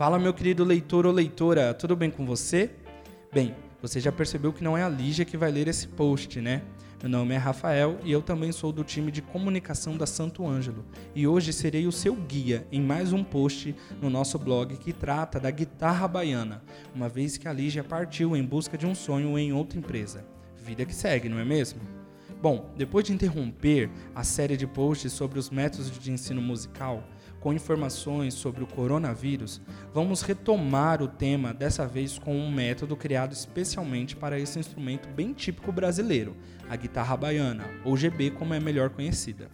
Fala, meu querido leitor ou leitora, tudo bem com você? Bem, você já percebeu que não é a Lígia que vai ler esse post, né? Meu nome é Rafael e eu também sou do time de comunicação da Santo Ângelo. E hoje serei o seu guia em mais um post no nosso blog que trata da guitarra baiana, uma vez que a Lígia partiu em busca de um sonho em outra empresa. Vida que segue, não é mesmo? Bom, depois de interromper a série de posts sobre os métodos de ensino musical, com informações sobre o coronavírus, vamos retomar o tema dessa vez com um método criado especialmente para esse instrumento bem típico brasileiro, a guitarra baiana, ou GB como é melhor conhecida.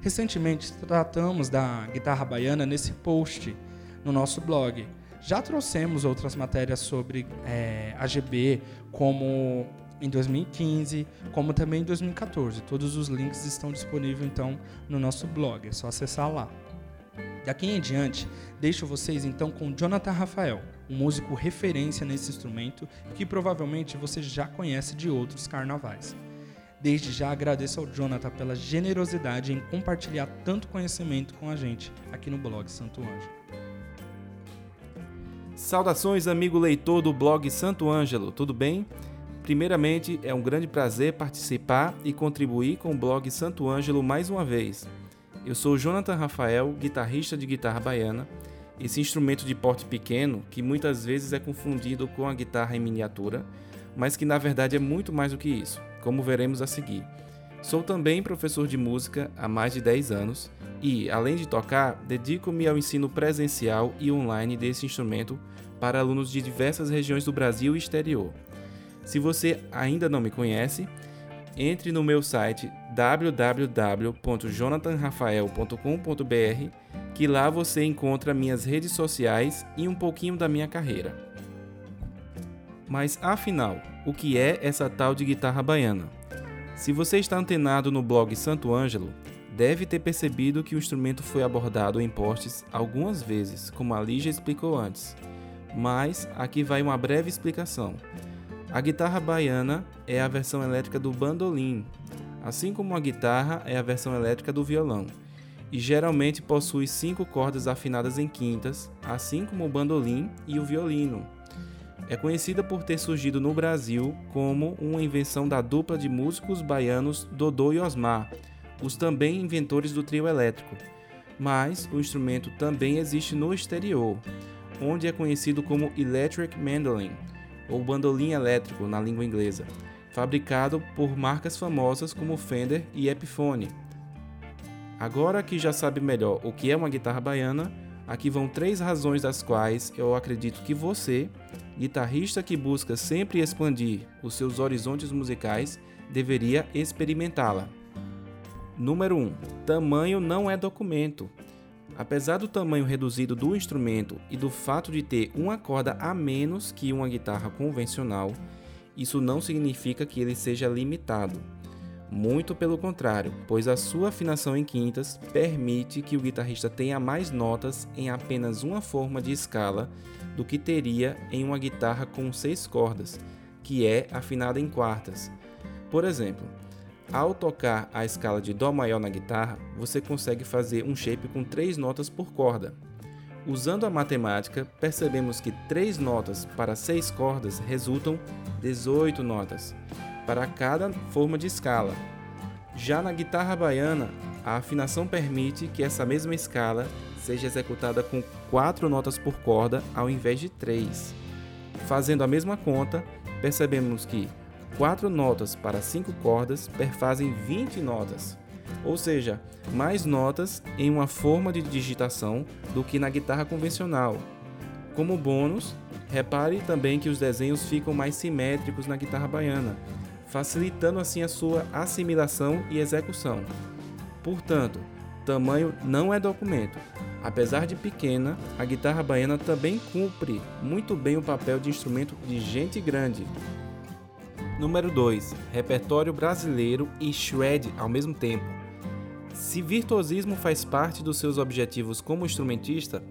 Recentemente tratamos da guitarra baiana nesse post no nosso blog. Já trouxemos outras matérias sobre é, a GB, como em 2015, como também em 2014. Todos os links estão disponíveis então no nosso blog, é só acessar lá. Daqui em diante, deixo vocês então com Jonathan Rafael, um músico referência nesse instrumento que provavelmente você já conhece de outros carnavais. Desde já agradeço ao Jonathan pela generosidade em compartilhar tanto conhecimento com a gente aqui no blog Santo Ângelo. Saudações, amigo leitor do blog Santo Ângelo, tudo bem? Primeiramente, é um grande prazer participar e contribuir com o blog Santo Ângelo mais uma vez. Eu sou Jonathan Rafael, guitarrista de guitarra baiana, esse instrumento de porte pequeno que muitas vezes é confundido com a guitarra em miniatura, mas que na verdade é muito mais do que isso, como veremos a seguir. Sou também professor de música há mais de 10 anos e, além de tocar, dedico-me ao ensino presencial e online desse instrumento para alunos de diversas regiões do Brasil e exterior. Se você ainda não me conhece, entre no meu site www.jonathanrafael.com.br, que lá você encontra minhas redes sociais e um pouquinho da minha carreira. Mas afinal, o que é essa tal de guitarra baiana? Se você está antenado no blog Santo Ângelo, deve ter percebido que o instrumento foi abordado em posts algumas vezes, como a Lígia explicou antes. Mas aqui vai uma breve explicação. A guitarra baiana é a versão elétrica do bandolim, assim como a guitarra é a versão elétrica do violão, e geralmente possui cinco cordas afinadas em quintas, assim como o bandolim e o violino. É conhecida por ter surgido no Brasil como uma invenção da dupla de músicos baianos Dodô e Osmar, os também inventores do trio elétrico. Mas o instrumento também existe no exterior, onde é conhecido como Electric Mandolin ou bandolim elétrico na língua inglesa, fabricado por marcas famosas como Fender e Epiphone. Agora que já sabe melhor o que é uma guitarra baiana, aqui vão três razões das quais eu acredito que você, guitarrista que busca sempre expandir os seus horizontes musicais, deveria experimentá-la. Número 1. Um, tamanho não é documento. Apesar do tamanho reduzido do instrumento e do fato de ter uma corda a menos que uma guitarra convencional, isso não significa que ele seja limitado. Muito pelo contrário, pois a sua afinação em quintas permite que o guitarrista tenha mais notas em apenas uma forma de escala do que teria em uma guitarra com seis cordas, que é afinada em quartas. Por exemplo, ao tocar a escala de Dó maior na guitarra, você consegue fazer um shape com três notas por corda. Usando a matemática, percebemos que três notas para seis cordas resultam 18 notas para cada forma de escala. Já na guitarra baiana, a afinação permite que essa mesma escala seja executada com quatro notas por corda ao invés de três. Fazendo a mesma conta, percebemos que Quatro notas para cinco cordas perfazem 20 notas, ou seja, mais notas em uma forma de digitação do que na guitarra convencional. Como bônus, repare também que os desenhos ficam mais simétricos na guitarra baiana, facilitando assim a sua assimilação e execução. Portanto, tamanho não é documento. Apesar de pequena, a guitarra baiana também cumpre muito bem o papel de instrumento de gente grande, Número 2. Repertório brasileiro e shred ao mesmo tempo. Se virtuosismo faz parte dos seus objetivos como instrumentista,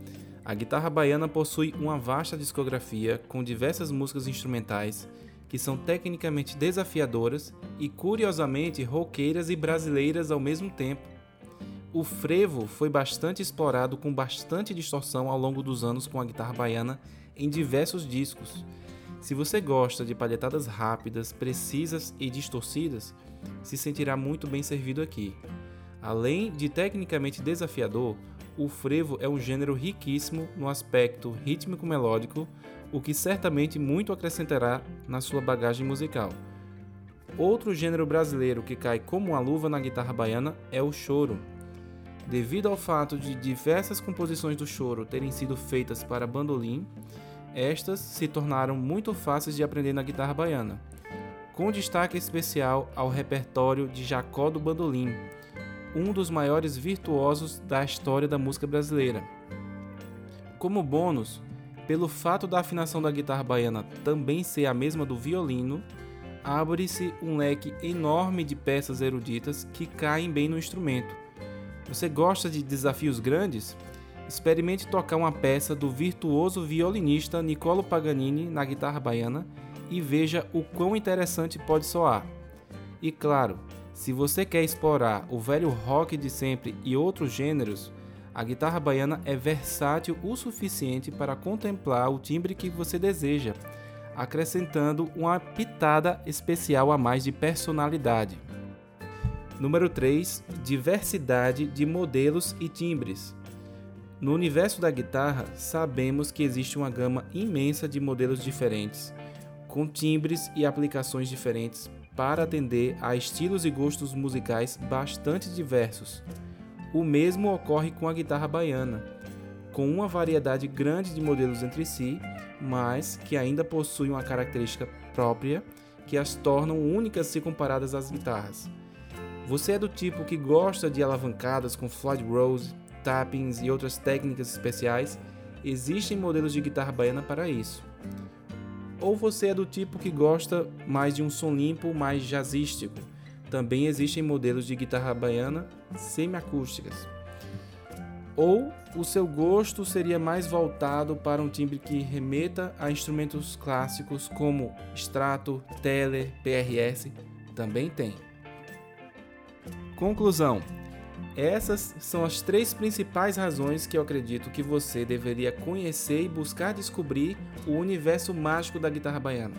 a guitarra baiana possui uma vasta discografia com diversas músicas instrumentais que são tecnicamente desafiadoras e curiosamente roqueiras e brasileiras ao mesmo tempo. O frevo foi bastante explorado com bastante distorção ao longo dos anos com a guitarra baiana em diversos discos. Se você gosta de palhetadas rápidas, precisas e distorcidas, se sentirá muito bem servido aqui. Além de tecnicamente desafiador, o frevo é um gênero riquíssimo no aspecto rítmico-melódico, o que certamente muito acrescentará na sua bagagem musical. Outro gênero brasileiro que cai como uma luva na guitarra baiana é o choro. Devido ao fato de diversas composições do choro terem sido feitas para bandolim, estas se tornaram muito fáceis de aprender na guitarra baiana, com destaque especial ao repertório de Jacó do Bandolim, um dos maiores virtuosos da história da música brasileira. Como bônus, pelo fato da afinação da guitarra baiana também ser a mesma do violino, abre-se um leque enorme de peças eruditas que caem bem no instrumento. Você gosta de desafios grandes? Experimente tocar uma peça do virtuoso violinista Niccolo Paganini na guitarra baiana e veja o quão interessante pode soar. E claro, se você quer explorar o velho rock de sempre e outros gêneros, a guitarra baiana é versátil o suficiente para contemplar o timbre que você deseja, acrescentando uma pitada especial a mais de personalidade. Número 3. Diversidade de modelos e timbres. No universo da guitarra, sabemos que existe uma gama imensa de modelos diferentes, com timbres e aplicações diferentes para atender a estilos e gostos musicais bastante diversos. O mesmo ocorre com a guitarra baiana, com uma variedade grande de modelos entre si, mas que ainda possuem uma característica própria que as tornam únicas se comparadas às guitarras. Você é do tipo que gosta de alavancadas com Floyd Rose, tappings e outras técnicas especiais? Existem modelos de guitarra baiana para isso. Ou você é do tipo que gosta mais de um som limpo, mais jazzístico, também existem modelos de guitarra baiana semiacústicas. Ou o seu gosto seria mais voltado para um timbre que remeta a instrumentos clássicos como Strato, Teller, PRS, também tem. Conclusão: essas são as três principais razões que eu acredito que você deveria conhecer e buscar descobrir o universo mágico da guitarra baiana.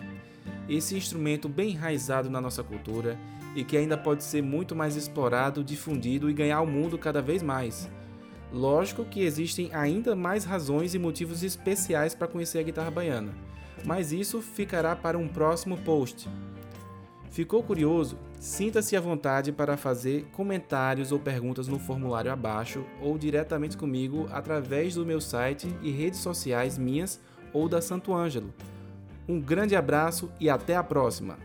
Esse instrumento bem enraizado na nossa cultura e que ainda pode ser muito mais explorado, difundido e ganhar o mundo cada vez mais. Lógico que existem ainda mais razões e motivos especiais para conhecer a guitarra baiana, mas isso ficará para um próximo post. Ficou curioso? Sinta-se à vontade para fazer comentários ou perguntas no formulário abaixo ou diretamente comigo através do meu site e redes sociais minhas ou da Santo Ângelo. Um grande abraço e até a próxima!